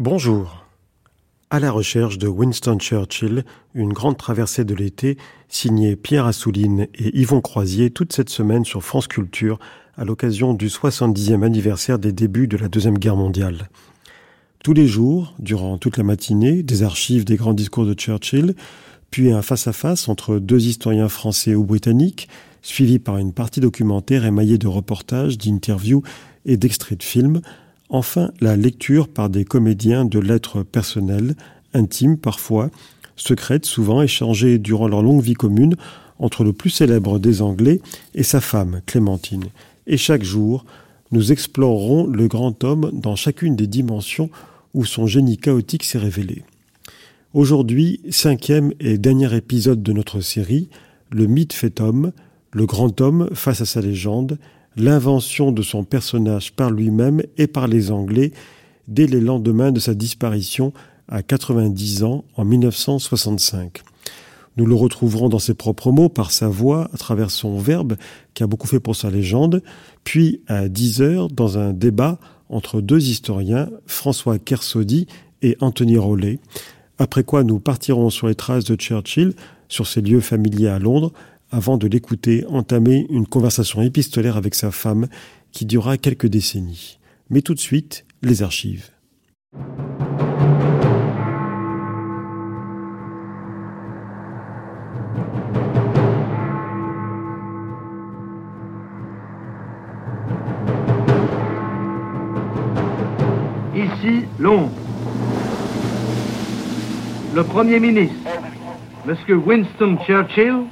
Bonjour. À la recherche de Winston Churchill, une grande traversée de l'été, signée Pierre Assouline et Yvon Croisier toute cette semaine sur France Culture à l'occasion du 70e anniversaire des débuts de la Deuxième Guerre mondiale. Tous les jours, durant toute la matinée, des archives des grands discours de Churchill, puis un face-à-face entre deux historiens français ou britanniques, suivi par une partie documentaire émaillée de reportages, d'interviews et d'extraits de films, Enfin, la lecture par des comédiens de lettres personnelles, intimes parfois, secrètes souvent échangées durant leur longue vie commune entre le plus célèbre des Anglais et sa femme, Clémentine. Et chaque jour, nous explorerons le grand homme dans chacune des dimensions où son génie chaotique s'est révélé. Aujourd'hui, cinquième et dernier épisode de notre série, Le mythe fait homme, le grand homme face à sa légende, l'invention de son personnage par lui-même et par les Anglais dès les lendemains de sa disparition à 90 ans en 1965. Nous le retrouverons dans ses propres mots, par sa voix, à travers son verbe, qui a beaucoup fait pour sa légende, puis à 10 heures, dans un débat entre deux historiens, François Kersaudy et Anthony Rollet, après quoi nous partirons sur les traces de Churchill, sur ses lieux familiers à Londres, avant de l'écouter entamer une conversation épistolaire avec sa femme qui durera quelques décennies. Mais tout de suite, les archives. Ici, Londres. Le Premier ministre, M. Winston Churchill,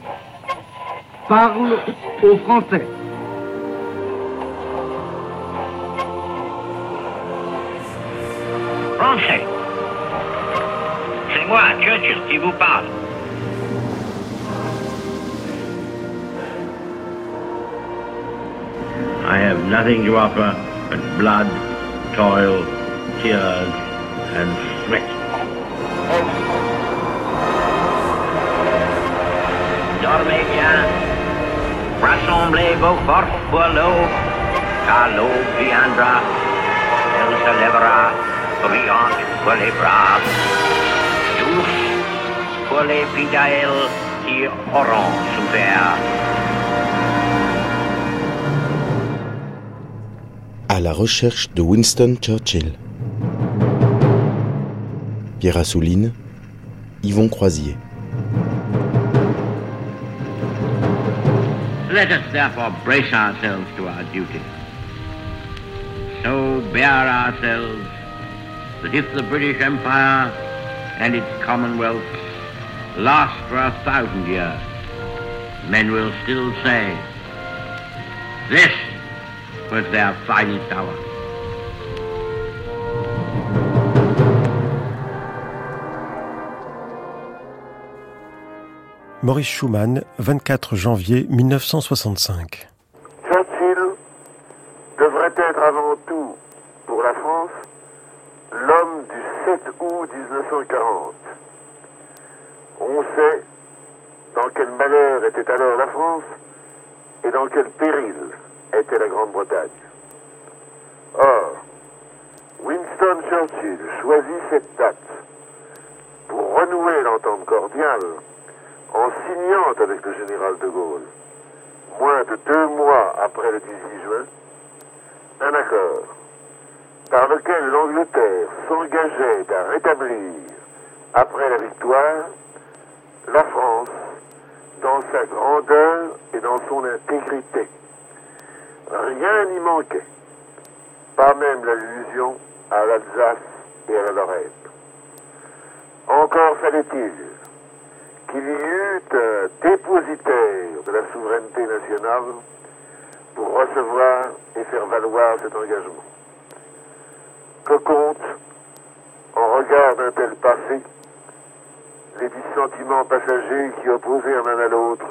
parle aux Français. Français. C'est moi, Churchill, qui vous parle. I have nothing to offer but blood, toil, tears, and sweat. Dormez bien. Rassemblez vos forces pour l'aube, car l'aube viendra. Elle se lèvera, brillante pour les braves, douce pour les fidèles qui auront souffert. À la recherche de Winston Churchill. Pierre Assouline, Yvon Croisier. Let us therefore brace ourselves to our duty. So bear ourselves that if the British Empire and its Commonwealth last for a thousand years, men will still say, this was their finest hour. Maurice Schumann, 24 janvier 1965. Churchill devrait être avant tout, pour la France, l'homme du 7 août 1940. On sait dans quel malheur était alors la France et dans quel péril était la Grande-Bretagne. Or, Winston Churchill choisit cette date pour renouer l'entente cordiale en signant avec le général de Gaulle, moins de deux mois après le 18 juin, un accord par lequel l'Angleterre s'engageait à rétablir, après la victoire, la France dans sa grandeur et dans son intégrité. Rien n'y manquait, pas même l'allusion à l'Alsace et à la Lorraine. Encore fallait-il qu'il y eut un dépositaire de la souveraineté nationale pour recevoir et faire valoir cet engagement. Que compte, en regard d'un tel passé, les dissentiments passagers qui opposèrent l'un à l'autre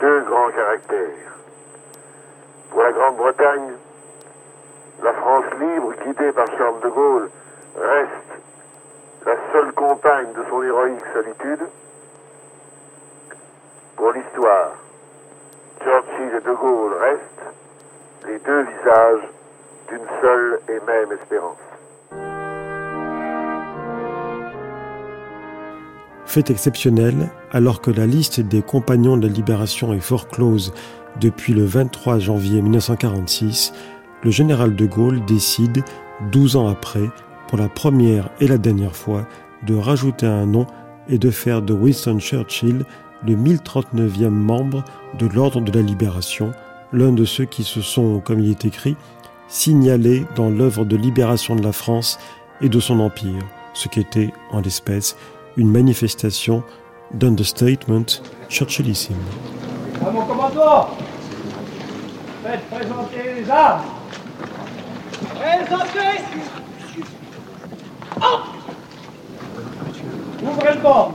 deux grands caractères? Pour la Grande-Bretagne, la France libre, guidée par Charles de Gaulle, reste la seule compagne de son héroïque solitude. Pour l'histoire, Churchill et de Gaulle restent les deux visages d'une seule et même espérance. Fait exceptionnel, alors que la liste des compagnons de la libération est fort close depuis le 23 janvier 1946, le général de Gaulle décide, 12 ans après, pour la première et la dernière fois, de rajouter un nom et de faire de Winston Churchill le 1039e membre de l'Ordre de la Libération, l'un de ceux qui se sont, comme il est écrit, signalés dans l'œuvre de libération de la France et de son empire, ce qui était, en l'espèce, une manifestation d'understatement churchillissime. À mon commandement, faites présenter les armes. Présentez oh Ouvrez le bord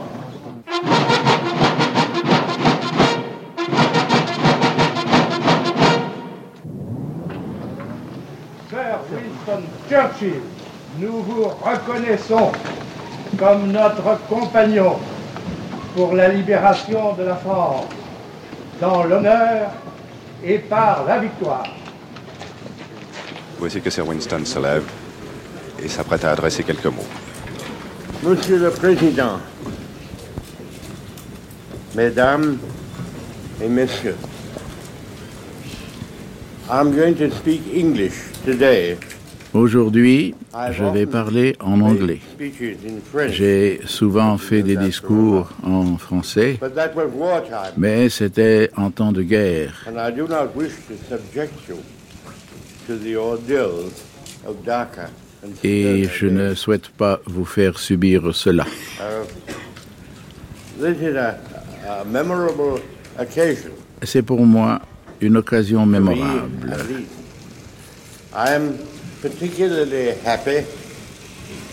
Winston Churchill, nous vous reconnaissons comme notre compagnon pour la libération de la France, dans l'honneur et par la victoire. Voici que Sir Winston se lève et s'apprête à adresser quelques mots. Monsieur le Président, Mesdames et Messieurs, I'm going to speak English today. Aujourd'hui, je vais parler en anglais. J'ai souvent fait des discours en français, mais c'était en temps de guerre. Et je ne souhaite pas vous faire subir cela. C'est pour moi une occasion mémorable. Particularly happy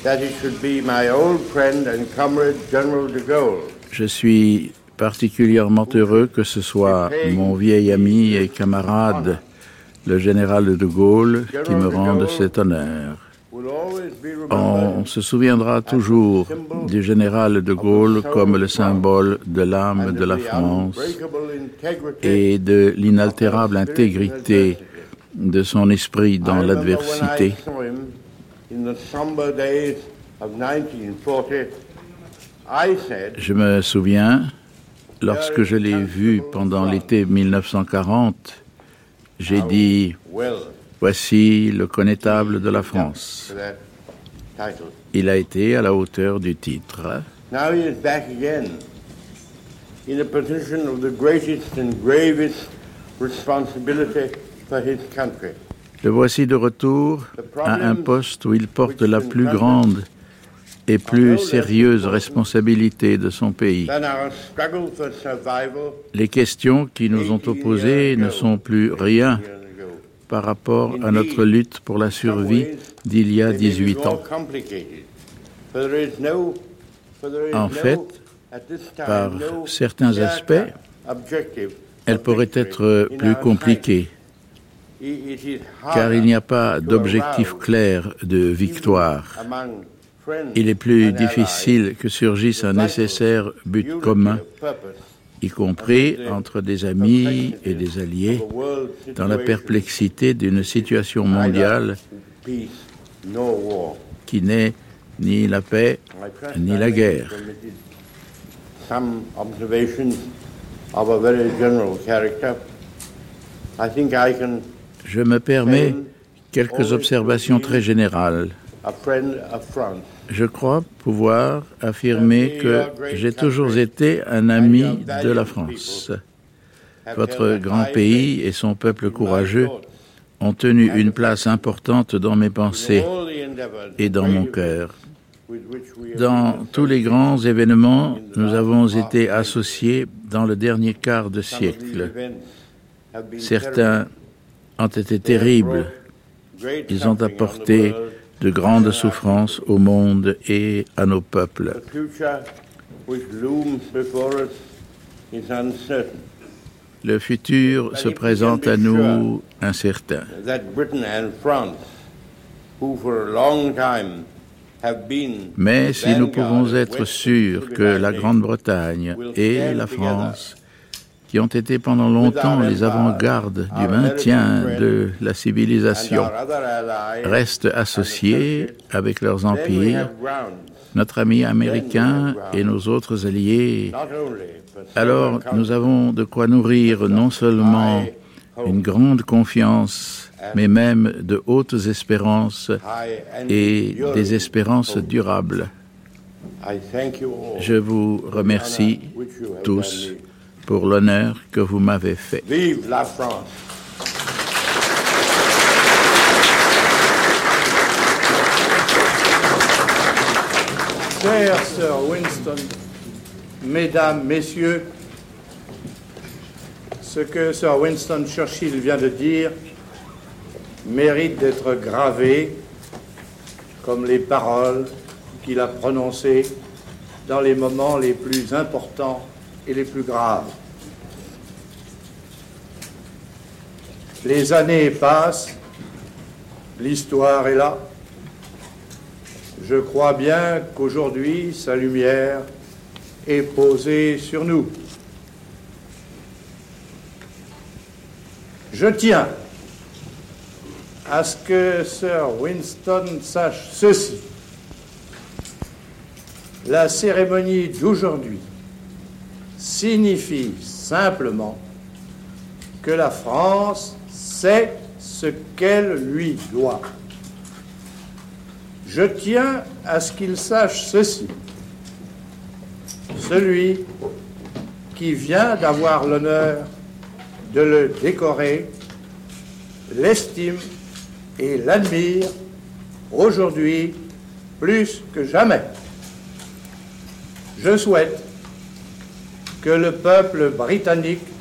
that it should be my old friend and comrade General de Gaulle. Je suis particulièrement heureux que ce soit mon vieil ami et camarade, le général de Gaulle, qui me rende cet honneur. On se souviendra toujours du général de Gaulle comme le symbole de l'âme de la France et de l'inaltérable intégrité de son esprit dans l'adversité. Je me souviens, lorsque je l'ai vu pendant l'été 1940, j'ai dit, voici le connétable de la France. Il a été à la hauteur du titre. in a position of the greatest and gravest responsibility le voici de retour à un poste où il porte la plus grande et plus sérieuse responsabilité de son pays. Les questions qui nous ont opposées ne sont plus rien par rapport à notre lutte pour la survie d'il y a 18 ans. En fait, par certains aspects, elle pourrait être plus compliquée car il n'y a pas d'objectif clair de victoire. Il est plus difficile que surgisse un nécessaire but commun, y compris entre des amis et des alliés, dans la perplexité d'une situation mondiale qui n'est ni la paix ni la guerre. Je me permets quelques observations très générales. Je crois pouvoir affirmer que j'ai toujours été un ami de la France. Votre grand pays et son peuple courageux ont tenu une place importante dans mes pensées et dans mon cœur. Dans tous les grands événements, nous avons été associés dans le dernier quart de siècle. Certains ont été terribles. Ils ont apporté de grandes souffrances au monde et à nos peuples. Le futur se présente à nous incertain. Mais si nous pouvons être sûrs que la Grande-Bretagne et la France qui ont été pendant longtemps les avant-gardes du maintien de la civilisation, restent associés avec leurs empires, notre ami américain et nos autres alliés. Alors nous avons de quoi nourrir non seulement une grande confiance, mais même de hautes espérances et des espérances durables. Je vous remercie tous pour l'honneur que vous m'avez fait. Vive la France! Cher Sir Winston, Mesdames, Messieurs, ce que Sir Winston Churchill vient de dire mérite d'être gravé comme les paroles qu'il a prononcées dans les moments les plus importants et les plus graves. Les années passent, l'histoire est là. Je crois bien qu'aujourd'hui, sa lumière est posée sur nous. Je tiens à ce que Sir Winston sache ceci. La cérémonie d'aujourd'hui signifie simplement que la France sait ce qu'elle lui doit. Je tiens à ce qu'il sache ceci. Celui qui vient d'avoir l'honneur de le décorer l'estime et l'admire aujourd'hui plus que jamais. Je souhaite que le peuple britannique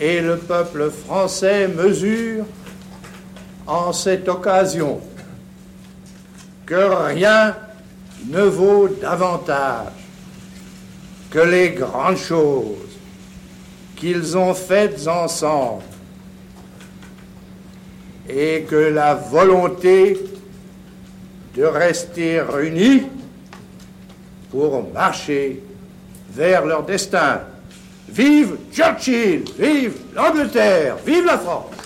et le peuple français mesurent en cette occasion que rien ne vaut davantage que les grandes choses qu'ils ont faites ensemble et que la volonté de rester unis pour marcher vers leur destin. Vive Churchill, vive l'Angleterre, vive la France.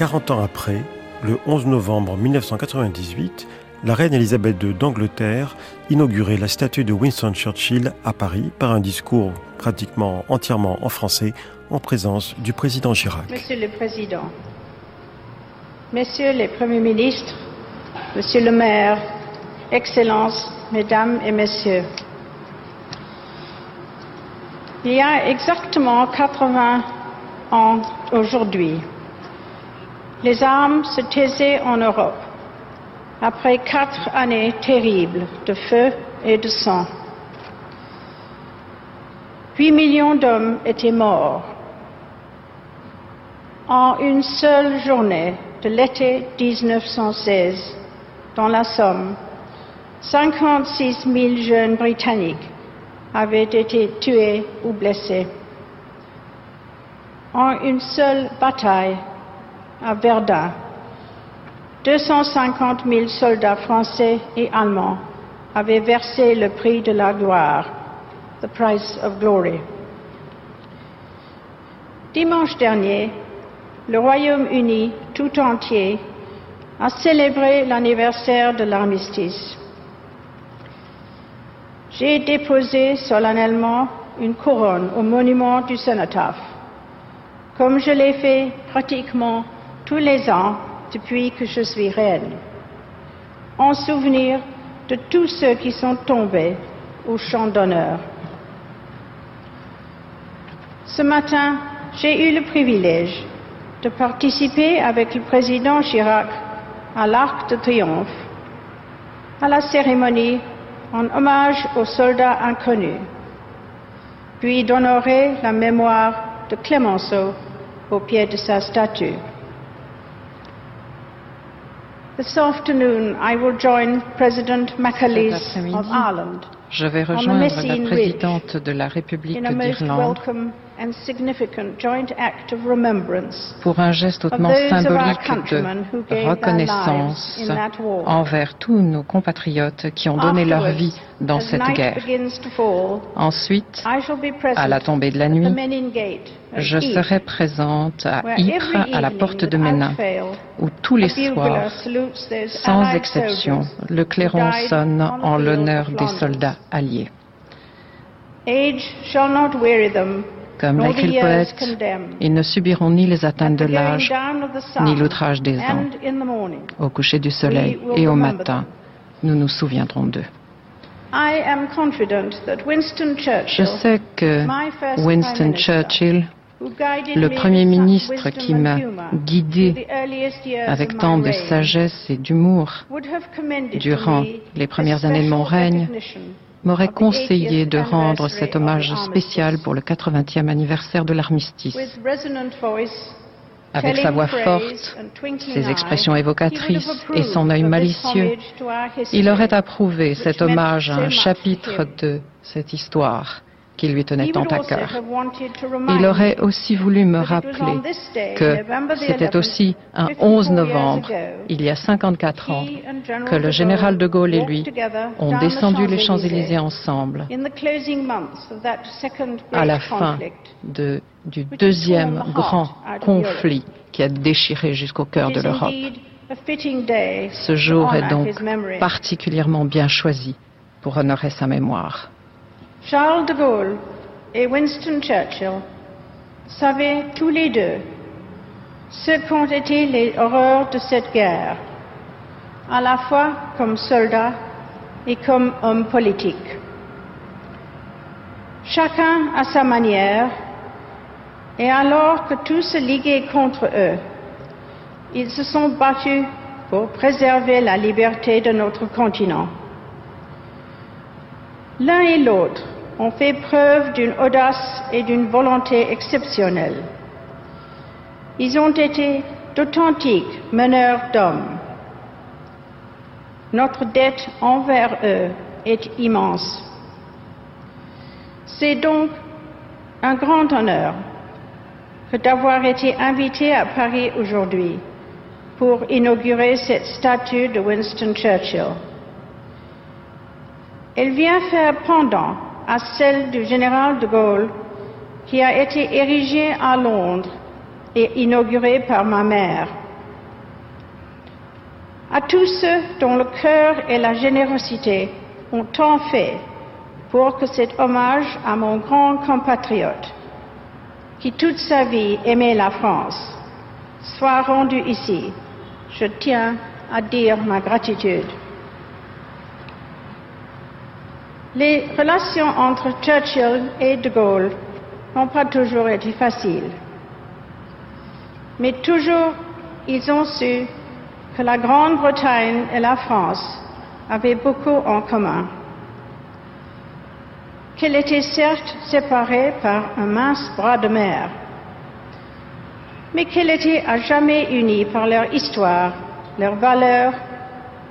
40 ans après, le 11 novembre 1998, la reine Elisabeth II d'Angleterre inaugurait la statue de Winston Churchill à Paris par un discours pratiquement entièrement en français en présence du président Chirac. Monsieur le Président, Messieurs les Premiers ministres, Monsieur le maire, Excellences, Mesdames et Messieurs, il y a exactement 80 ans aujourd'hui, les armes se taisaient en Europe après quatre années terribles de feu et de sang. Huit millions d'hommes étaient morts. En une seule journée de l'été 1916, dans la Somme, 56 000 jeunes Britanniques avaient été tués ou blessés. En une seule bataille, à Verdun. 250 000 soldats français et allemands avaient versé le prix de la gloire, the price of glory. Dimanche dernier, le Royaume-Uni tout entier a célébré l'anniversaire de l'armistice. J'ai déposé solennellement une couronne au monument du cénotaphe, comme je l'ai fait pratiquement tous les ans depuis que je suis reine, en souvenir de tous ceux qui sont tombés au champ d'honneur. Ce matin, j'ai eu le privilège de participer avec le président Chirac à l'Arc de Triomphe, à la cérémonie en hommage aux soldats inconnus, puis d'honorer la mémoire de Clémenceau au pied de sa statue. This afternoon, I will join President McAleese of Ireland. je vais rejoindre la présidente de la République d'Irlande pour un geste hautement symbolique de reconnaissance envers tous nos compatriotes qui ont donné leur vie dans cette guerre. Ensuite, à la tombée de la nuit, je serai présente à Ypres, à la porte de Ménin, où tous les soirs, sans exception, le clairon sonne en l'honneur des soldats alliés. Comme l'écrit le poète, ils ne subiront ni les atteintes de l'âge, ni l'outrage des ans. Au coucher du soleil et au matin, nous nous souviendrons d'eux. Je sais que Winston Churchill, le Premier ministre qui m'a guidé avec tant de sagesse et d'humour durant les premières années de mon règne, m'aurait conseillé de rendre cet hommage spécial pour le 80e anniversaire de l'armistice. Avec sa voix forte, ses expressions évocatrices et son œil malicieux, il aurait approuvé cet hommage à un chapitre de cette histoire qui lui tenait tant à cœur. Il aurait aussi voulu me rappeler que c'était aussi un 11 novembre, il y a 54 ans, que le général de Gaulle et lui ont descendu les Champs-Élysées ensemble à la fin du deuxième grand conflit qui a déchiré jusqu'au cœur de l'Europe. Ce jour est donc particulièrement bien choisi pour honorer sa mémoire. Charles de Gaulle et Winston Churchill savaient tous les deux ce qu'ont été les horreurs de cette guerre, à la fois comme soldats et comme hommes politiques. Chacun à sa manière, et alors que tous se liguaient contre eux, ils se sont battus pour préserver la liberté de notre continent. L'un et l'autre ont fait preuve d'une audace et d'une volonté exceptionnelle. Ils ont été d'authentiques meneurs d'hommes. Notre dette envers eux est immense. C'est donc un grand honneur d'avoir été invité à Paris aujourd'hui pour inaugurer cette statue de Winston Churchill. Elle vient faire pendant à celle du général de Gaulle qui a été érigée à Londres et inaugurée par ma mère. À tous ceux dont le cœur et la générosité ont tant fait pour que cet hommage à mon grand compatriote, qui toute sa vie aimait la France, soit rendu ici, je tiens à dire ma gratitude. Les relations entre Churchill et de Gaulle n'ont pas toujours été faciles. Mais toujours, ils ont su que la Grande-Bretagne et la France avaient beaucoup en commun. Qu'elles étaient certes séparées par un mince bras de mer, mais qu'elles étaient à jamais unies par leur histoire, leurs valeurs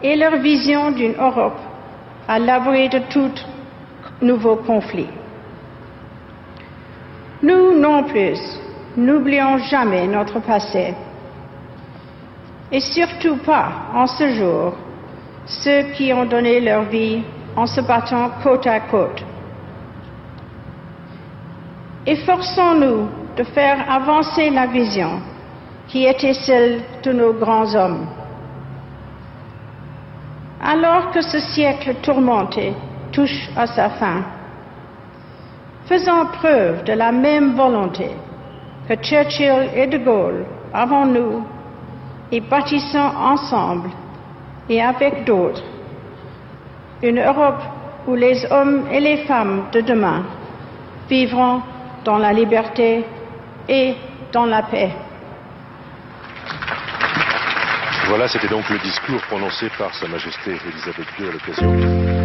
et leur vision d'une Europe à l'abri de tout nouveau conflit. Nous non plus, n'oublions jamais notre passé. Et surtout pas, en ce jour, ceux qui ont donné leur vie en se battant côte à côte. Efforçons-nous de faire avancer la vision qui était celle de nos grands hommes alors que ce siècle tourmenté touche à sa fin. Faisant preuve de la même volonté que Churchill et de Gaulle avant nous et bâtissant ensemble et avec d'autres une Europe où les hommes et les femmes de demain vivront dans la liberté et dans la paix. Voilà, c'était donc le discours prononcé par Sa Majesté Elisabeth II à l'occasion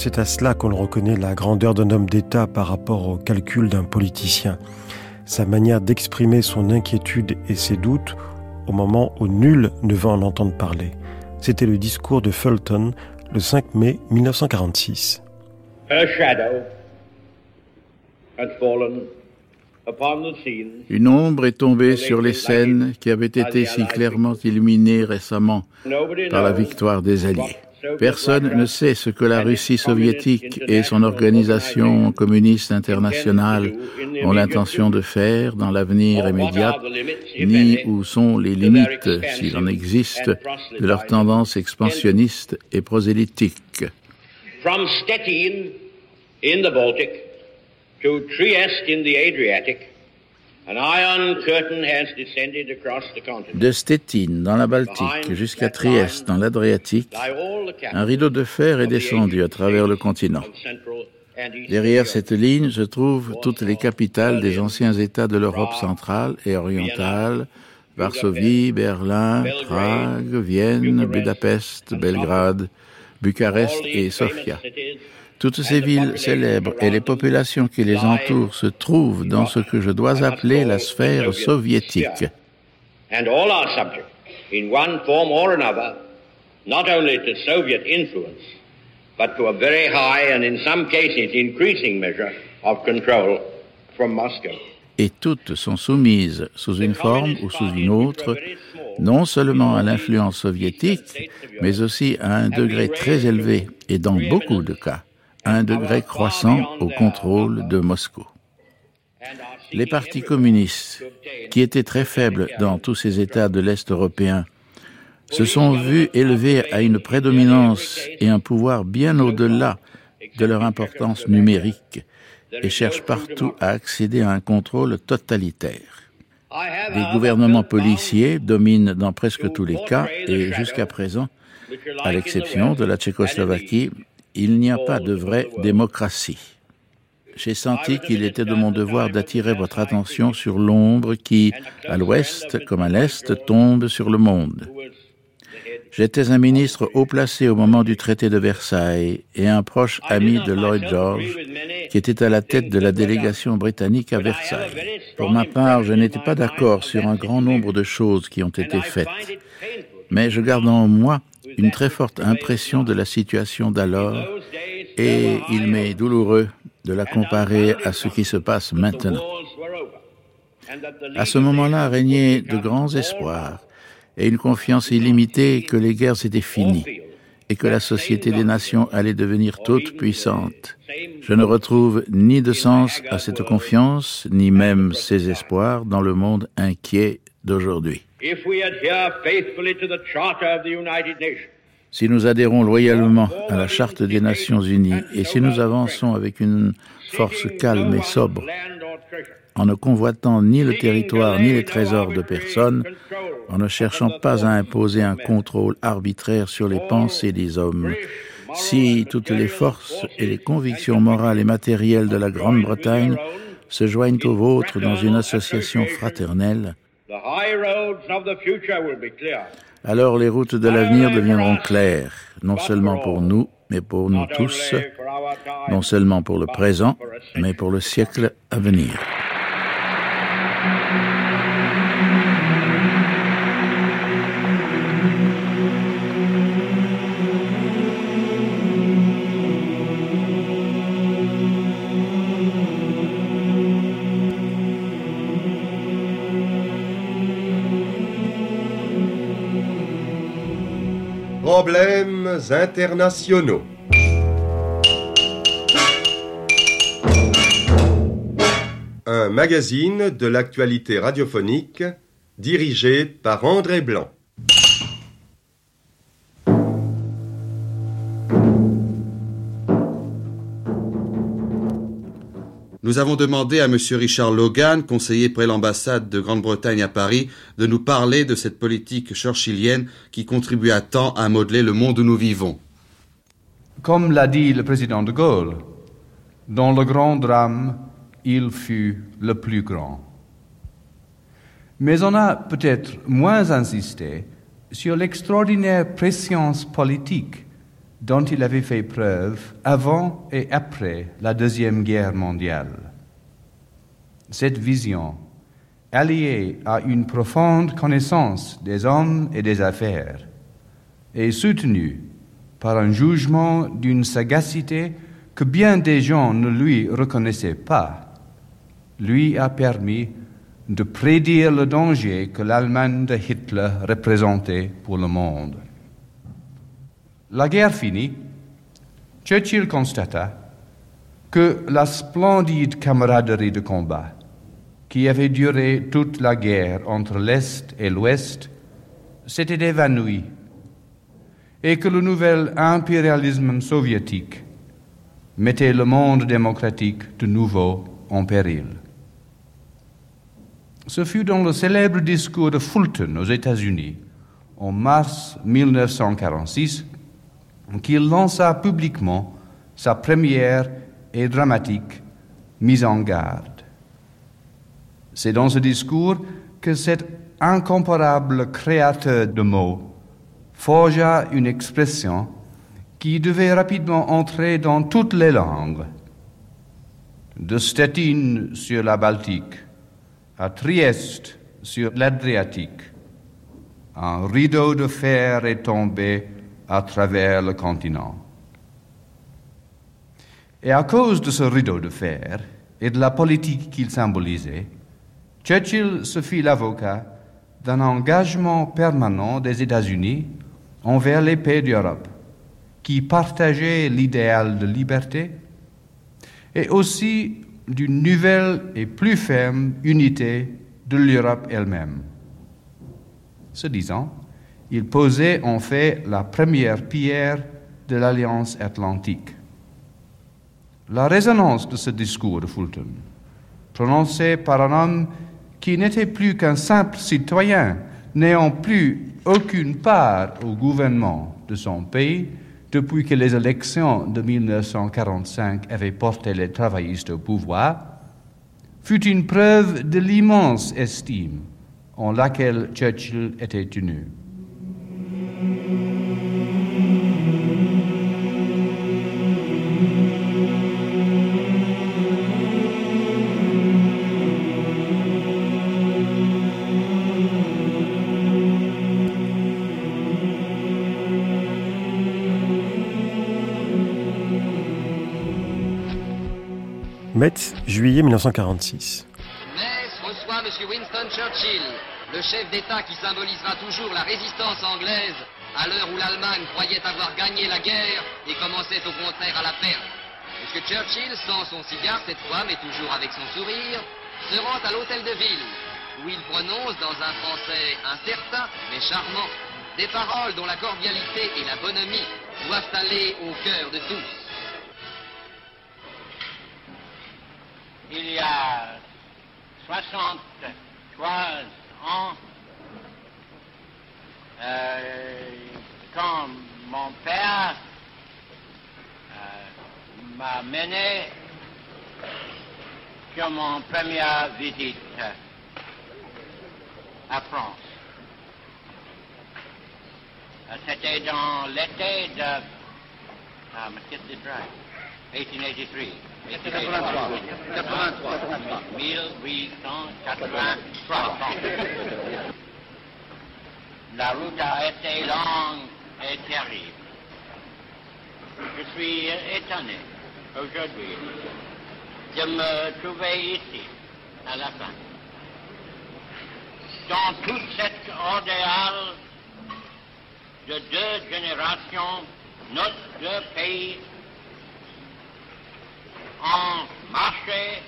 c'est à cela qu'on reconnaît la grandeur d'un homme d'État par rapport au calcul d'un politicien. Sa manière d'exprimer son inquiétude et ses doutes au moment où nul ne veut en entendre parler. C'était le discours de Fulton le 5 mai 1946. Une ombre est tombée sur les scènes qui avaient été si clairement illuminées récemment par la victoire des Alliés. Personne ne sait ce que la Russie soviétique et son organisation communiste internationale ont l'intention de faire dans l'avenir immédiat, ni où sont les limites, s'il en existe, de leur tendance expansionniste et prosélytique. From Stettin in the Baltic to Trieste in the Adriatic, de Stettin, dans la Baltique, jusqu'à Trieste, dans l'Adriatique, un rideau de fer est descendu à travers le continent. Derrière cette ligne se trouvent toutes les capitales des anciens États de l'Europe centrale et orientale, Varsovie, Berlin, Prague, Vienne, Budapest, Belgrade, Bucarest et Sofia. Toutes ces villes célèbres et les populations qui les entourent se trouvent dans ce que je dois appeler la sphère soviétique. And all are subject, in one form or another, not only to Soviet influence, but to a very high and in some cases increasing measure of control from Moscow. Et toutes sont soumises sous une forme ou sous une autre, non seulement à l'influence soviétique, mais aussi à un degré très élevé et dans beaucoup de cas un degré croissant au contrôle de Moscou. Les partis communistes, qui étaient très faibles dans tous ces États de l'Est européen, se sont vus élevés à une prédominance et un pouvoir bien au-delà de leur importance numérique et cherchent partout à accéder à un contrôle totalitaire. Des gouvernements policiers dominent dans presque tous les cas et jusqu'à présent, à l'exception de la Tchécoslovaquie, il n'y a pas de vraie démocratie. J'ai senti qu'il était de mon devoir d'attirer votre attention sur l'ombre qui, à l'ouest comme à l'est, tombe sur le monde. J'étais un ministre haut placé au moment du traité de Versailles et un proche ami de Lloyd George qui était à la tête de la délégation britannique à Versailles. Pour ma part, je n'étais pas d'accord sur un grand nombre de choses qui ont été faites, mais je garde en moi une très forte impression de la situation d'alors et il m'est douloureux de la comparer à ce qui se passe maintenant. À ce moment-là régnaient de grands espoirs et une confiance illimitée que les guerres étaient finies et que la Société des Nations allait devenir toute puissante. Je ne retrouve ni de sens à cette confiance, ni même ces espoirs dans le monde inquiet d'aujourd'hui. Si nous adhérons loyalement à la Charte des Nations Unies et si nous avançons avec une force calme et sobre, en ne convoitant ni le territoire ni les trésors de personne, en ne cherchant pas à imposer un contrôle arbitraire sur les pensées des hommes, si toutes les forces et les convictions morales et matérielles de la Grande-Bretagne se joignent aux vôtres dans une association fraternelle, alors les routes de l'avenir deviendront claires, non seulement pour nous, mais pour nous tous, non seulement pour le présent, mais pour le siècle à venir. Internationaux. Un magazine de l'actualité radiophonique dirigé par André Blanc. Nous avons demandé à M. Richard Logan, conseiller près l'ambassade de Grande-Bretagne à Paris, de nous parler de cette politique churchillienne qui contribue tant à modeler le monde où nous vivons. Comme l'a dit le président de Gaulle, dans le grand drame, il fut le plus grand. Mais on a peut-être moins insisté sur l'extraordinaire préscience politique dont il avait fait preuve avant et après la Deuxième Guerre mondiale. Cette vision, alliée à une profonde connaissance des hommes et des affaires, est soutenue par un jugement d'une sagacité que bien des gens ne lui reconnaissaient pas, lui a permis de prédire le danger que l'Allemagne de Hitler représentait pour le monde. La guerre finie, Churchill constata que la splendide camaraderie de combat qui avait duré toute la guerre entre l'Est et l'Ouest s'était évanouie et que le nouvel impérialisme soviétique mettait le monde démocratique de nouveau en péril. Ce fut dans le célèbre discours de Fulton aux États-Unis en mars 1946 qu'il lança publiquement sa première et dramatique mise en garde. C'est dans ce discours que cet incomparable créateur de mots forgea une expression qui devait rapidement entrer dans toutes les langues. De Stettin sur la Baltique à Trieste sur l'Adriatique, un rideau de fer est tombé à travers le continent. Et à cause de ce rideau de fer et de la politique qu'il symbolisait, Churchill se fit l'avocat d'un engagement permanent des États-Unis envers les pays d'Europe, qui partageaient l'idéal de liberté, et aussi d'une nouvelle et plus ferme unité de l'Europe elle-même. Ce disant, il posait en fait la première pierre de l'Alliance atlantique. La résonance de ce discours de Fulton, prononcé par un homme qui n'était plus qu'un simple citoyen, n'ayant plus aucune part au gouvernement de son pays depuis que les élections de 1945 avaient porté les travaillistes au pouvoir, fut une preuve de l'immense estime en laquelle Churchill était tenu. Metz, juillet 1946. Metz reçoit M. Winston Churchill, le chef d'État qui symbolisera toujours la résistance anglaise à l'heure où l'Allemagne croyait avoir gagné la guerre et commençait au contraire à la perdre. M. Churchill, sans son cigare cette fois, mais toujours avec son sourire, se rend à l'hôtel de ville, où il prononce dans un français incertain mais charmant des paroles dont la cordialité et la bonhomie doivent aller au cœur de tous. il y a 63 ans, euh, quand mon père euh, m'a mené sur mon première visite à France. Euh, c'était dans l'été de... Ah, 1883. 1883. La route a été longue et terrible. Je suis étonné aujourd'hui de me trouver ici, à la fin. Dans toute cette ordeale de deux générations, notre pays en marché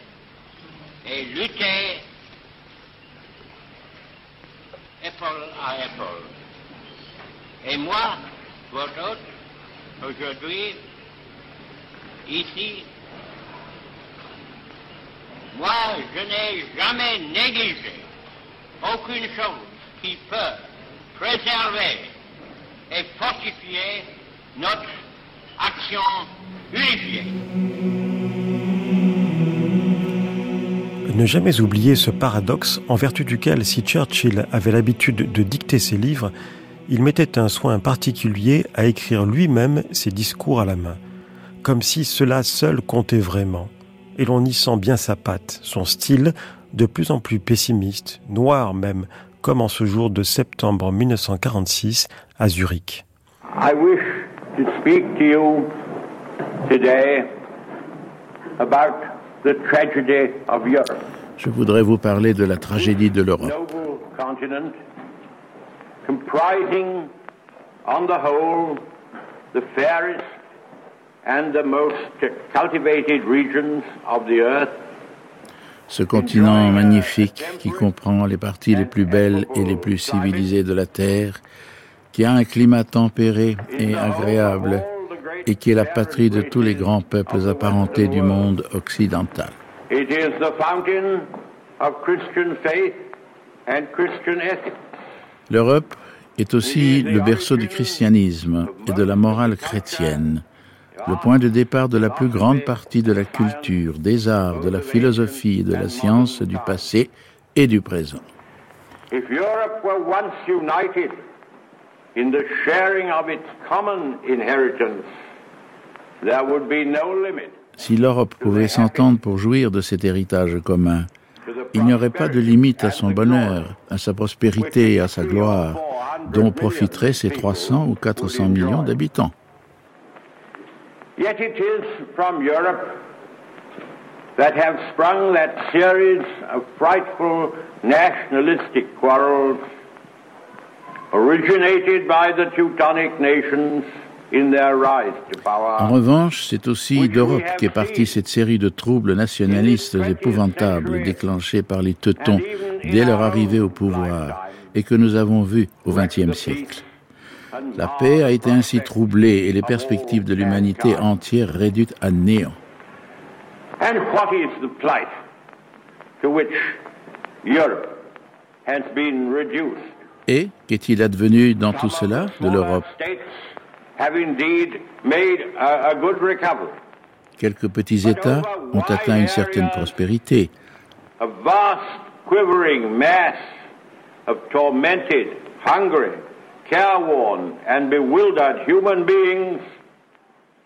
et lutter épaule à épaule. Et moi, votre autre, aujourd'hui, ici, moi, je n'ai jamais négligé aucune chose qui peut préserver et fortifier notre action unifiée. Ne jamais oublier ce paradoxe en vertu duquel si Churchill avait l'habitude de dicter ses livres, il mettait un soin particulier à écrire lui-même ses discours à la main, comme si cela seul comptait vraiment. Et l'on y sent bien sa patte, son style, de plus en plus pessimiste, noir même, comme en ce jour de septembre 1946 à Zurich. I wish to speak to you the tragedy of Europe. Je voudrais vous parler de la tragédie de l'Europe. ce continent magnifique qui comprend les parties les plus belles et les plus civilisées de la Terre, qui a un climat tempéré et agréable, et qui est la patrie de tous les grands peuples apparentés du monde occidental. L'Europe est aussi le berceau du christianisme et de la morale chrétienne le point de départ de la plus grande partie de la culture, des arts, de la philosophie et de la science du passé et du présent. Si l'Europe pouvait s'entendre pour jouir de cet héritage commun, il n'y aurait pas de limite à son bonheur, à sa prospérité et à sa gloire, dont profiteraient ces 300 ou 400 millions d'habitants. Yet it is from Europe that have sprung that series of frightful nationalistic quarrels originated by the Teutonic nations En revanche, c'est aussi d'Europe qu'est partie cette série de troubles nationalistes épouvantables déclenchés par les Teutons dès leur arrivée au pouvoir et que nous avons vus au XXe siècle. La paix a été ainsi troublée et les perspectives de l'humanité entière réduites à néant. Et qu'est-il advenu dans tout cela de l'Europe? Quelques petits États ont atteint une certaine prospérité.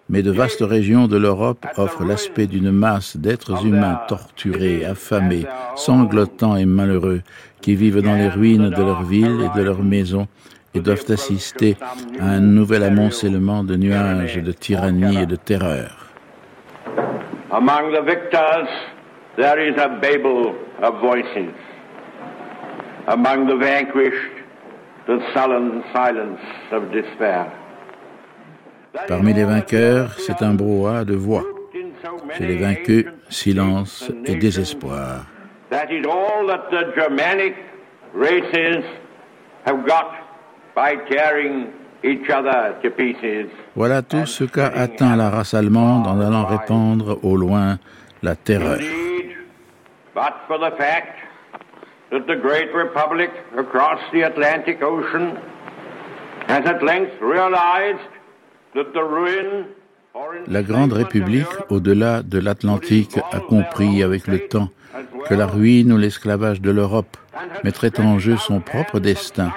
Mais de vastes régions de l'Europe offrent l'aspect d'une masse d'êtres humains torturés, affamés, sanglotants et malheureux, qui vivent dans les ruines de leurs villes et de leurs maisons et doivent assister à un nouvel amoncellement de nuages de tyrannie et de terreur. Among the victors, there is a babel of voices. Among the vanquished, Parmi les vainqueurs, c'est un brouhaha de voix. Chez les vaincus, silence et désespoir. Voilà tout ce qu'a atteint la race allemande en allant répandre au loin la terreur. That the great republic across the Atlantic Ocean has at length realized that the ruin la Grande République, au-delà de l'Atlantique, a compris avec le temps que la ruine ou l'esclavage de l'Europe mettrait en jeu son propre destin,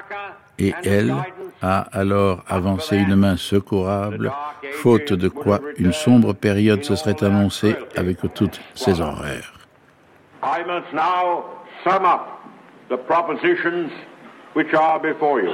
et elle a alors avancé une main secourable, faute de quoi une sombre période se serait annoncée avec toutes ses horreurs. I must now sum up the propositions which are before you.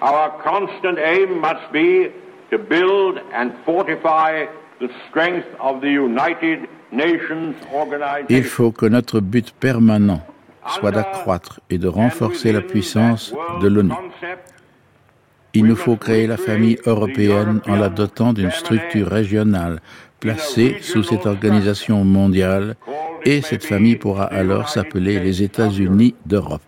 Our constant aim must be to build and fortify the strength of the United Nations Organization. Il faut que notre but permanent soit d'accroître et de renforcer la puissance de l'ONU. Il nous faut créer la famille européenne en la dotant d'une structure régionale placée sous cette organisation mondiale et cette famille pourra alors s'appeler les États-Unis d'Europe.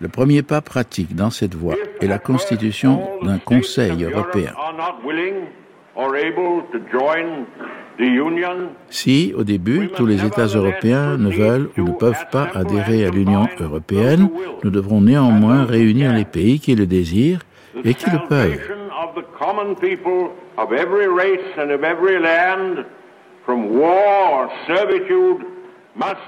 Le premier pas pratique dans cette voie est la constitution d'un Conseil européen. Si, au début, tous les États européens ne veulent ou ne peuvent pas adhérer à l'Union européenne, nous devrons néanmoins réunir les pays qui le désirent et qui le peuvent.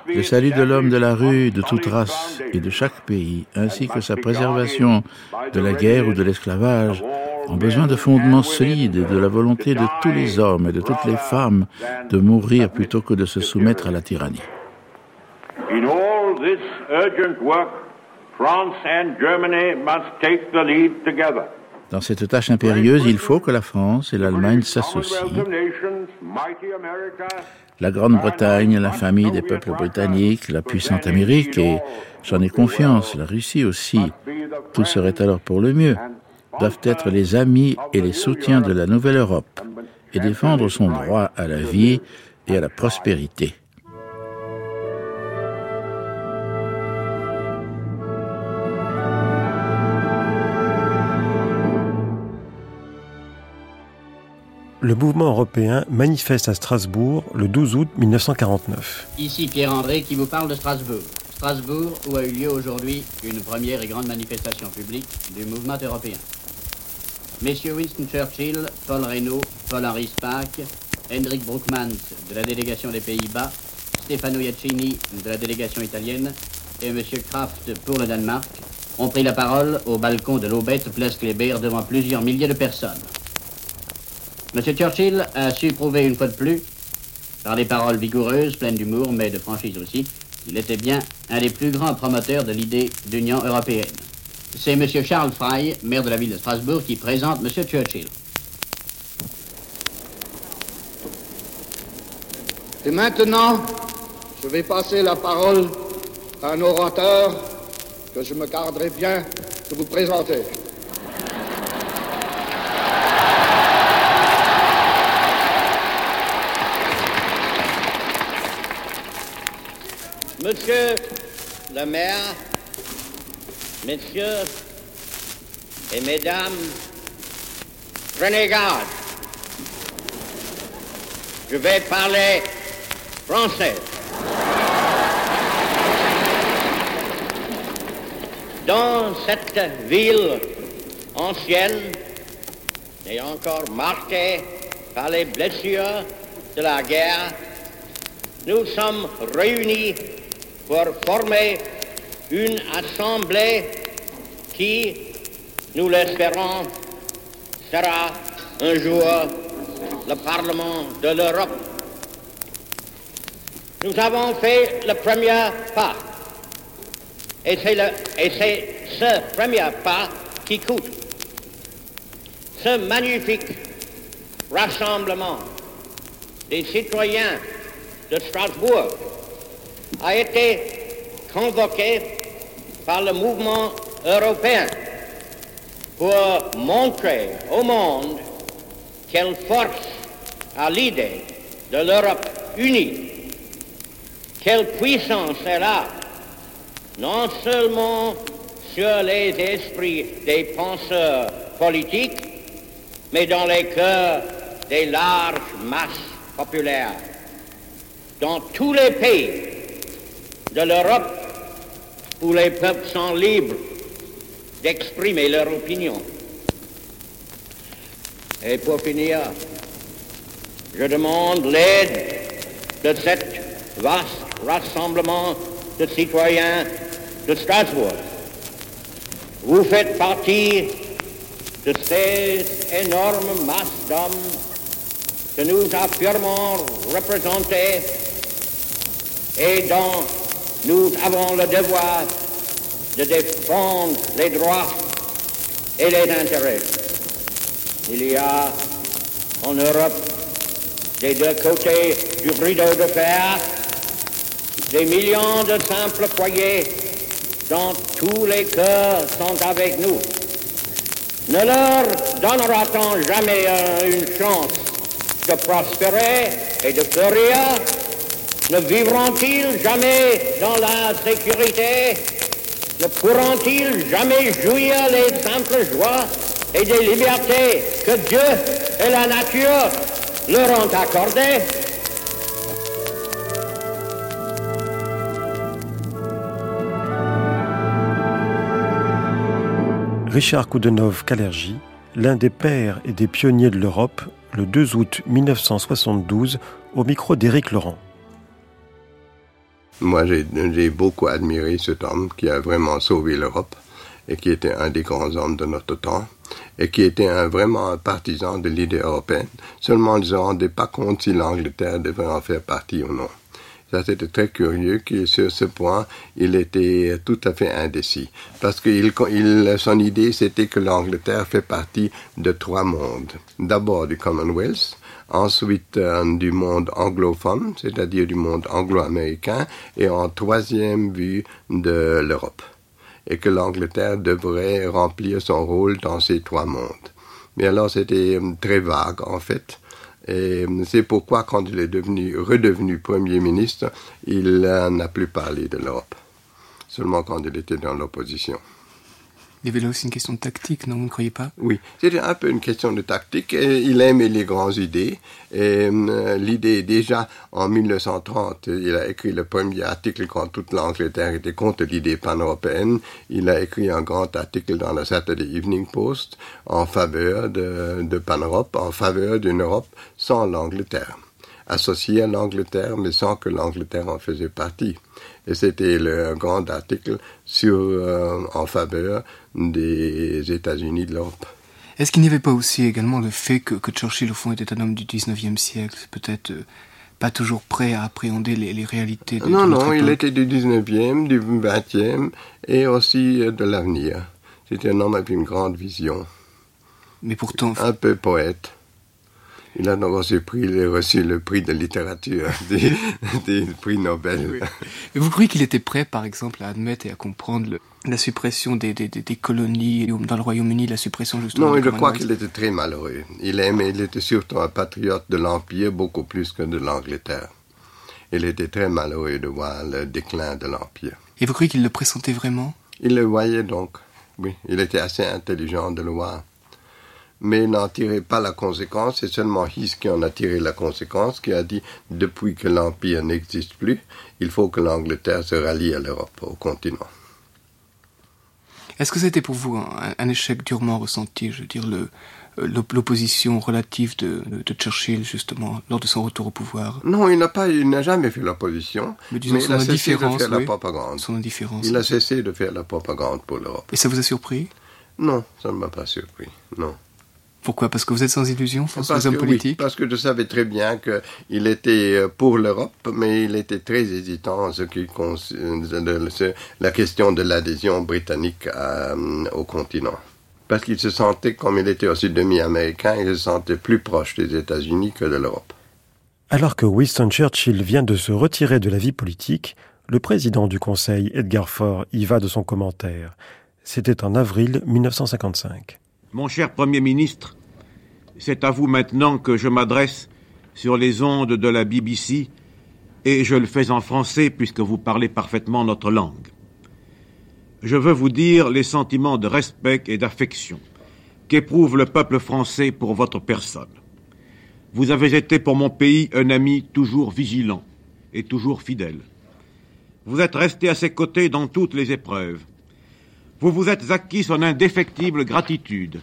Le salut de l'homme de la rue, de toute race et de chaque pays, ainsi que sa préservation de la guerre ou de l'esclavage, ont besoin de fondements solides et de la volonté de tous les hommes et de toutes les femmes de mourir plutôt que de se soumettre à la tyrannie. In all this urgent work, France and Germany must take the lead together. Dans cette tâche impérieuse, il faut que la France et l'Allemagne s'associent. La Grande-Bretagne, la famille des peuples britanniques, la puissante Amérique et, j'en ai confiance, la Russie aussi, tout serait alors pour le mieux, doivent être les amis et les soutiens de la nouvelle Europe et défendre son droit à la vie et à la prospérité. le mouvement européen manifeste à Strasbourg le 12 août 1949. Ici Pierre-André qui vous parle de Strasbourg. Strasbourg où a eu lieu aujourd'hui une première et grande manifestation publique du mouvement européen. Messieurs Winston Churchill, Paul Reynaud, Paul-Henri Spaak, Hendrik Broekmans de la délégation des Pays-Bas, Stefano Iacchini de la délégation italienne et Monsieur Kraft pour le Danemark ont pris la parole au balcon de l'Aubette, place Kléber, devant plusieurs milliers de personnes. M. Churchill a su prouver une fois de plus, par des paroles vigoureuses, pleines d'humour, mais de franchise aussi, qu'il était bien un des plus grands promoteurs de l'idée d'Union européenne. C'est M. Charles Fry, maire de la ville de Strasbourg, qui présente M. Churchill. Et maintenant, je vais passer la parole à un orateur que je me garderai bien de vous présenter. Monsieur le maire, messieurs et mesdames, prenez garde. Je vais parler français. Dans cette ville ancienne et encore marquée par les blessures de la guerre, nous sommes réunis pour former une assemblée qui, nous l'espérons, sera un jour le Parlement de l'Europe. Nous avons fait le premier pas. Et c'est ce premier pas qui coûte. Ce magnifique rassemblement des citoyens de Strasbourg a été convoqué par le mouvement européen pour montrer au monde quelle force a l'idée de l'Europe unie, quelle puissance elle a, non seulement sur les esprits des penseurs politiques, mais dans les cœurs des larges masses populaires. Dans tous les pays de l'Europe où les peuples sont libres d'exprimer leur opinion. Et pour finir, je demande l'aide de cet vaste rassemblement de citoyens de Strasbourg. Vous faites partie de ces énormes masses d'hommes que nous affirmons représenter et dont nous avons le devoir de défendre les droits et les intérêts. Il y a en Europe, des deux côtés du rideau de fer, des millions de simples foyers dont tous les cœurs sont avec nous. Ne leur donnera-t-on jamais une chance de prospérer et de fleurir? Ne vivront-ils jamais dans la sécurité Ne pourront-ils jamais jouir les simples joies et des libertés que Dieu et la nature leur ont accordées? Richard Koudenov Kalergi, l'un des pères et des pionniers de l'Europe, le 2 août 1972 au micro d'Éric Laurent. Moi, j'ai beaucoup admiré cet homme qui a vraiment sauvé l'Europe et qui était un des grands hommes de notre temps et qui était un, vraiment un partisan de l'idée européenne. Seulement, il ne se rendait pas compte si l'Angleterre devrait en faire partie ou non. Ça, c'était très curieux que sur ce point, il était tout à fait indécis. Parce que son idée, c'était que l'Angleterre fait partie de trois mondes. D'abord du Commonwealth, ensuite euh, du monde anglophone, c'est-à-dire du monde anglo-américain, et en troisième vue de l'Europe et que l'Angleterre devrait remplir son rôle dans ces trois mondes. Mais alors c'était euh, très vague en fait. Et euh, c'est pourquoi quand il est devenu, redevenu Premier ministre, il n'a plus parlé de l'Europe. Seulement quand il était dans l'opposition. Il y avait là aussi une question de tactique, non Vous ne croyez pas? Oui, c'était un peu une question de tactique. il aimait les grandes idées. Euh, l'idée, déjà en 1930, il a écrit le premier article quand toute l'Angleterre était contre l'idée pan-européenne. Il a écrit un grand article dans la Saturday Evening Post en faveur de, de pan-Europe, en faveur d'une Europe sans l'Angleterre. Associée à l'Angleterre, mais sans que l'Angleterre en faisait partie. Et c'était le grand article sur, euh, en faveur des États-Unis de l'Europe. Est-ce qu'il n'y avait pas aussi également le fait que, que, Churchill, au fond, était un homme du 19e siècle, peut-être euh, pas toujours prêt à appréhender les, réalités de Non, non, il était du 19e, du 20e et aussi euh, de l'avenir. C'était un homme avec une grande vision. Mais pourtant. Un peu poète. Il a reçu, reçu le prix de littérature des, prix Nobel. Et vous croyez qu'il était prêt, par exemple, à admettre et à comprendre la suppression des, des, des, colonies dans le Royaume-Uni, la suppression justement Non, je crois qu'il était très malheureux. Il aimait, il était surtout un patriote de l'Empire beaucoup plus que de l'Angleterre. Il était très malheureux de voir le déclin de l'Empire. Et vous croyez qu'il le pressentait vraiment? Il le voyait donc, oui. Il était assez intelligent de le voir mais n'en tirait pas la conséquence. C'est seulement Hiss qui en a tiré la conséquence, qui a dit depuis que l'Empire n'existe plus, il faut que l'Angleterre se rallie à l'Europe, au continent. Est-ce que c'était pour vous un, échec durement ressenti, je veux dire, l'opposition relative de, de, Churchill justement lors de son retour au pouvoir? Non, il n'a pas, il n'a jamais fait l'opposition, mais, mais il a cessé de faire la propagande. Son indifférence. Il a cessé de faire la propagande pour l'Europe. Et ça vous a surpris? Non, ça ne m'a pas surpris. Non. Pourquoi? Parce que vous êtes sans illusion face aux hommes politiques? Parce que je savais très bien qu'il était euh, pour l'Europe, mais il était très hésitant en ce qui concerne la question de l'adhésion britannique euh, au continent. Parce qu'il se sentait, comme il était aussi demi-américain, il se sentait plus proche des États-Unis que de l'Europe. Alors que Winston Churchill vient de se retirer de la vie politique, le président du Conseil, Edgar Faure, y va de son commentaire. C'était en avril 1955. Mon cher Premier ministre, c'est à vous maintenant que je m'adresse sur les ondes de la BBC, et je le fais en français puisque vous parlez parfaitement notre langue. Je veux vous dire les sentiments de respect et d'affection qu'éprouve le peuple français pour votre personne. Vous avez été pour mon pays un ami toujours vigilant et toujours fidèle. Vous êtes resté à ses côtés dans toutes les épreuves, vous vous êtes acquis son indéfectible gratitude.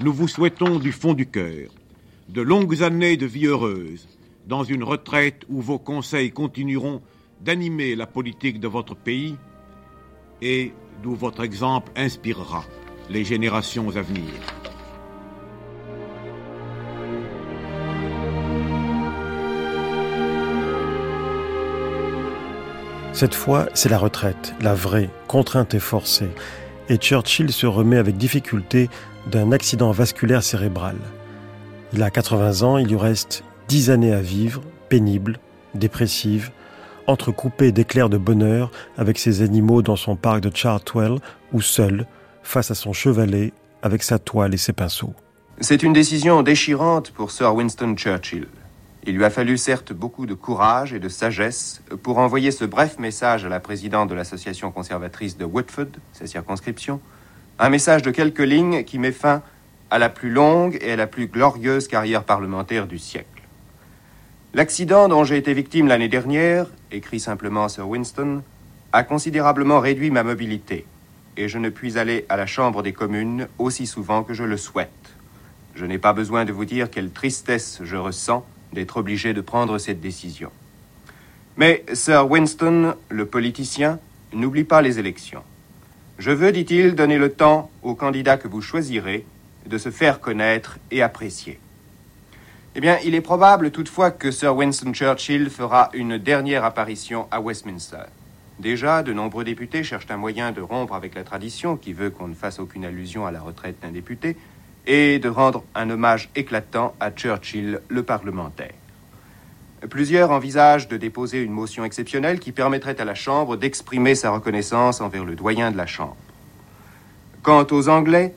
Nous vous souhaitons du fond du cœur de longues années de vie heureuse, dans une retraite où vos conseils continueront d'animer la politique de votre pays et d'où votre exemple inspirera les générations à venir. Cette fois, c'est la retraite, la vraie, contrainte et forcée et Churchill se remet avec difficulté d'un accident vasculaire cérébral. Il a 80 ans, il lui reste 10 années à vivre, pénible, dépressive, entrecoupée d'éclairs de bonheur avec ses animaux dans son parc de Chartwell ou seul, face à son chevalet, avec sa toile et ses pinceaux. C'est une décision déchirante pour Sir Winston Churchill. Il lui a fallu certes beaucoup de courage et de sagesse pour envoyer ce bref message à la présidente de l'association conservatrice de Whitford, sa circonscription, un message de quelques lignes qui met fin à la plus longue et à la plus glorieuse carrière parlementaire du siècle. L'accident dont j'ai été victime l'année dernière, écrit simplement Sir Winston, a considérablement réduit ma mobilité, et je ne puis aller à la Chambre des communes aussi souvent que je le souhaite. Je n'ai pas besoin de vous dire quelle tristesse je ressens d'être obligé de prendre cette décision. Mais Sir Winston, le politicien, n'oublie pas les élections. Je veux, dit-il, donner le temps aux candidats que vous choisirez de se faire connaître et apprécier. Eh bien, il est probable toutefois que Sir Winston Churchill fera une dernière apparition à Westminster. Déjà, de nombreux députés cherchent un moyen de rompre avec la tradition qui veut qu'on ne fasse aucune allusion à la retraite d'un député et de rendre un hommage éclatant à Churchill, le parlementaire. Plusieurs envisagent de déposer une motion exceptionnelle qui permettrait à la Chambre d'exprimer sa reconnaissance envers le doyen de la Chambre. Quant aux Anglais,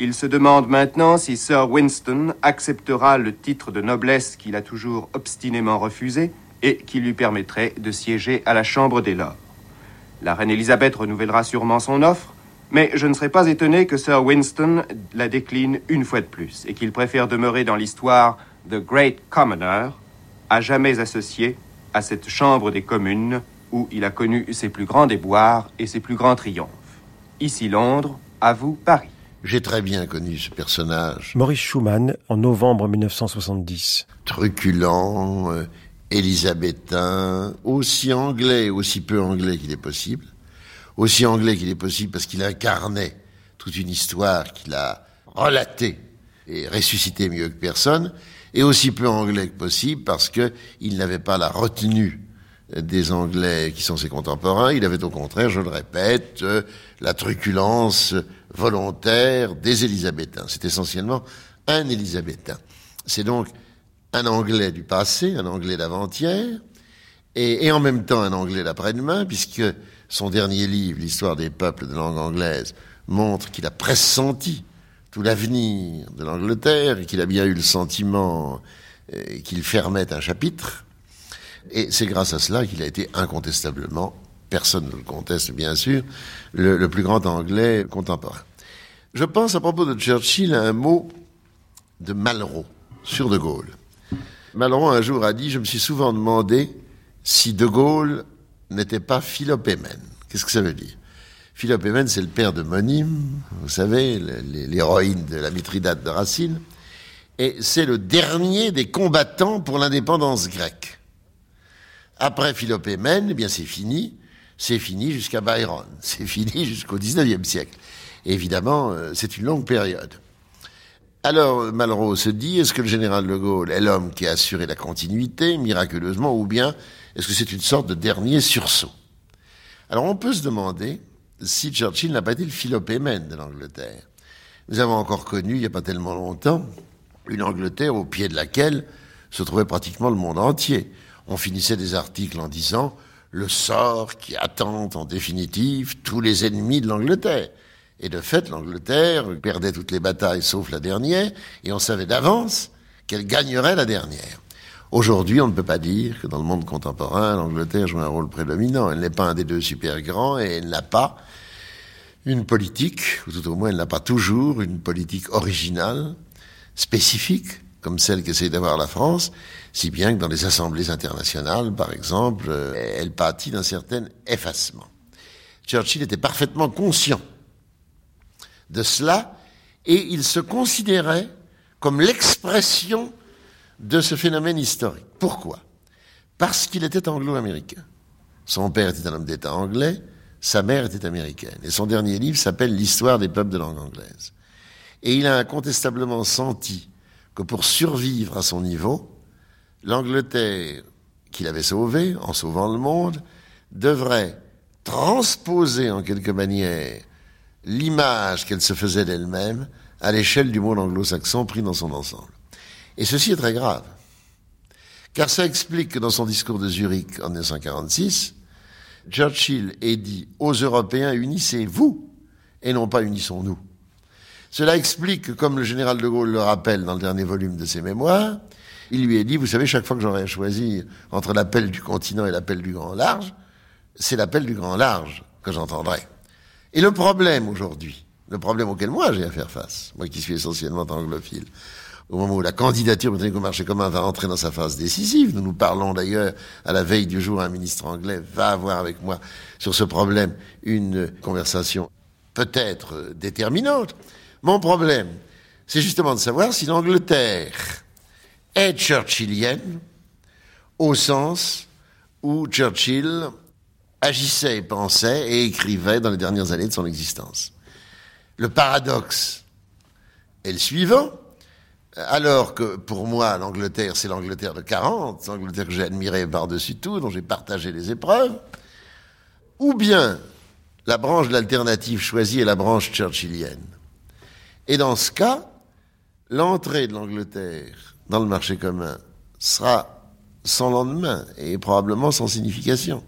ils se demandent maintenant si Sir Winston acceptera le titre de noblesse qu'il a toujours obstinément refusé et qui lui permettrait de siéger à la Chambre des Lords. La reine Elisabeth renouvellera sûrement son offre, mais je ne serais pas étonné que Sir Winston la décline une fois de plus et qu'il préfère demeurer dans l'histoire The Great Commoner, à jamais associé à cette Chambre des communes où il a connu ses plus grands déboires et ses plus grands triomphes. Ici Londres, à vous Paris. J'ai très bien connu ce personnage. Maurice Schumann, en novembre 1970. Truculent, euh, élisabétain, aussi anglais, aussi peu anglais qu'il est possible. Aussi anglais qu'il est possible parce qu'il incarnait toute une histoire qu'il a relatée et ressuscitée mieux que personne et aussi peu anglais que possible parce qu'il n'avait pas la retenue des Anglais qui sont ses contemporains. Il avait au contraire, je le répète, euh, la truculence volontaire des Élisabétains. C'est essentiellement un Élisabétain. C'est donc un Anglais du passé, un Anglais d'avant-hier, et, et, en même temps un Anglais d'après-demain, puisque son dernier livre, L'histoire des peuples de langue anglaise, montre qu'il a pressenti tout l'avenir de l'Angleterre et qu'il a bien eu le sentiment euh, qu'il fermait un chapitre. Et c'est grâce à cela qu'il a été incontestablement, personne ne le conteste bien sûr, le, le, plus grand Anglais contemporain. Je pense à propos de Churchill à un mot de Malraux sur De Gaulle. Malraux un jour a dit, je me suis souvent demandé si De Gaulle n'était pas philopémène. Qu'est-ce que ça veut dire? Philippe Emen, c'est le père de Monime, vous savez, l'héroïne de la Mithridate de Racine, et c'est le dernier des combattants pour l'indépendance grecque. Après Philippe Emen, eh bien c'est fini, c'est fini jusqu'à Byron, c'est fini jusqu'au XIXe siècle. évidemment, euh, c'est une longue période. Alors Malraux se dit, est-ce que le général de Gaulle est l'homme qui a assuré la continuité, miraculeusement, ou bien est-ce que c'est une sorte de dernier sursaut? Alors on peut se demander si Churchill n'a pas été le philopémène de l'Angleterre. Nous avons encore connu, il n'y a pas tellement longtemps, une Angleterre au pied de laquelle se trouvait pratiquement le monde entier. On finissait des articles en disant le sort qui attend en définitive tous les ennemis de l'Angleterre. Et de fait, l'Angleterre perdait toutes les batailles sauf la dernière, et on savait d'avance qu'elle gagnerait la dernière. Aujourd'hui, on ne peut pas dire que dans le monde contemporain, l'Angleterre joue un rôle prédominant. Elle n'est pas un des deux super grands et elle n'a pas une politique, ou tout au moins elle n'a pas toujours une politique originale, spécifique, comme celle qu'essaie d'avoir la France, si bien que dans les assemblées internationales, par exemple, euh, elle pâtit d'un certain effacement. Churchill était parfaitement conscient de cela et il se considérait comme l'expression de ce phénomène historique. Pourquoi? Parce qu'il était anglo-américain. Son père était un homme d'État anglais, sa mère était américaine. Et son dernier livre s'appelle L'histoire des peuples de langue anglaise. Et il a incontestablement senti que pour survivre à son niveau, l'Angleterre qu'il avait sauvée, en sauvant le monde, devrait transposer en quelque manière l'image qu'elle se faisait d'elle-même à l'échelle du monde anglo-saxon pris dans son ensemble. Et ceci est très grave. Car ça explique que dans son discours de Zurich en 1946, Churchill ait dit aux Européens, unissez-vous et non pas unissons-nous. Cela explique que, comme le général de Gaulle le rappelle dans le dernier volume de ses mémoires, il lui a dit, vous savez, chaque fois que j'aurai à choisir entre l'appel du continent et l'appel du grand large, c'est l'appel du grand large que j'entendrai. Et le problème aujourd'hui, le problème auquel moi j'ai à faire face, moi qui suis essentiellement anglophile, au moment où la candidature britannique au marché commun va entrer dans sa phase décisive. Nous nous parlons d'ailleurs à la veille du jour, un ministre anglais va avoir avec moi sur ce problème une conversation peut-être déterminante. Mon problème, c'est justement de savoir si l'Angleterre est churchillienne au sens où Churchill agissait pensait et écrivait dans les dernières années de son existence. Le paradoxe est le suivant. Alors que pour moi, l'Angleterre, c'est l'Angleterre de 40, l'Angleterre que j'ai admirée par-dessus tout, dont j'ai partagé les épreuves, ou bien la branche de l'alternative choisie est la branche churchillienne. Et dans ce cas, l'entrée de l'Angleterre dans le marché commun sera sans lendemain et probablement sans signification.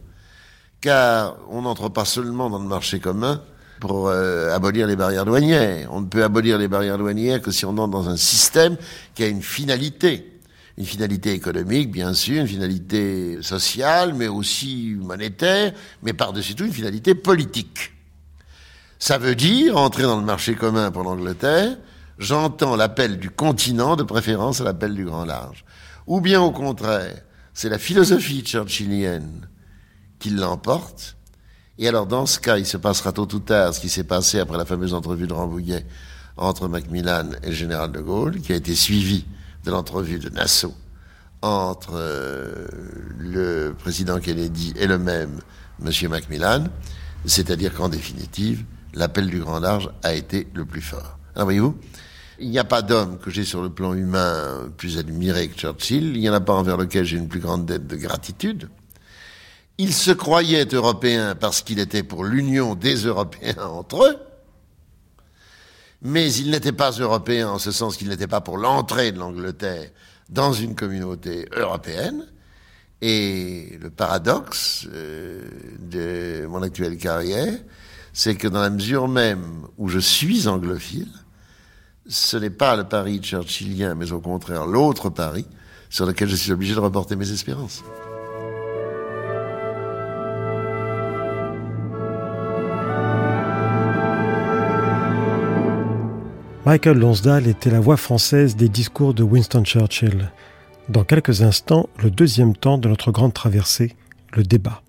Car on n'entre pas seulement dans le marché commun pour euh, abolir les barrières douanières. On ne peut abolir les barrières douanières que si on entre dans un système qui a une finalité. Une finalité économique, bien sûr, une finalité sociale, mais aussi monétaire, mais par-dessus tout une finalité politique. Ça veut dire, entrer dans le marché commun pour l'Angleterre, j'entends l'appel du continent de préférence à l'appel du grand large. Ou bien au contraire, c'est la philosophie churchillienne qui l'emporte, et alors, dans ce cas, il se passera tôt ou tard ce qui s'est passé après la fameuse entrevue de Rambouillet entre Macmillan et le général de Gaulle, qui a été suivi de l'entrevue de Nassau entre euh, le président Kennedy et le même monsieur Macmillan, c'est-à-dire qu'en définitive, l'appel du grand large a été le plus fort. Alors voyez-vous, il n'y a pas d'homme que j'ai sur le plan humain plus admiré que Churchill, il n'y en a pas envers lequel j'ai une plus grande dette de gratitude, il se croyait européen parce qu'il était pour l'union des Européens entre eux, mais il n'était pas européen en ce sens qu'il n'était pas pour l'entrée de l'Angleterre dans une communauté européenne. Et le paradoxe euh, de mon actuelle carrière, c'est que dans la mesure même où je suis anglophile, ce n'est pas le Paris churchillien, mais au contraire l'autre Paris sur lequel je suis obligé de reporter mes espérances. Michael Lonsdale était la voix française des discours de Winston Churchill. Dans quelques instants, le deuxième temps de notre grande traversée, le débat.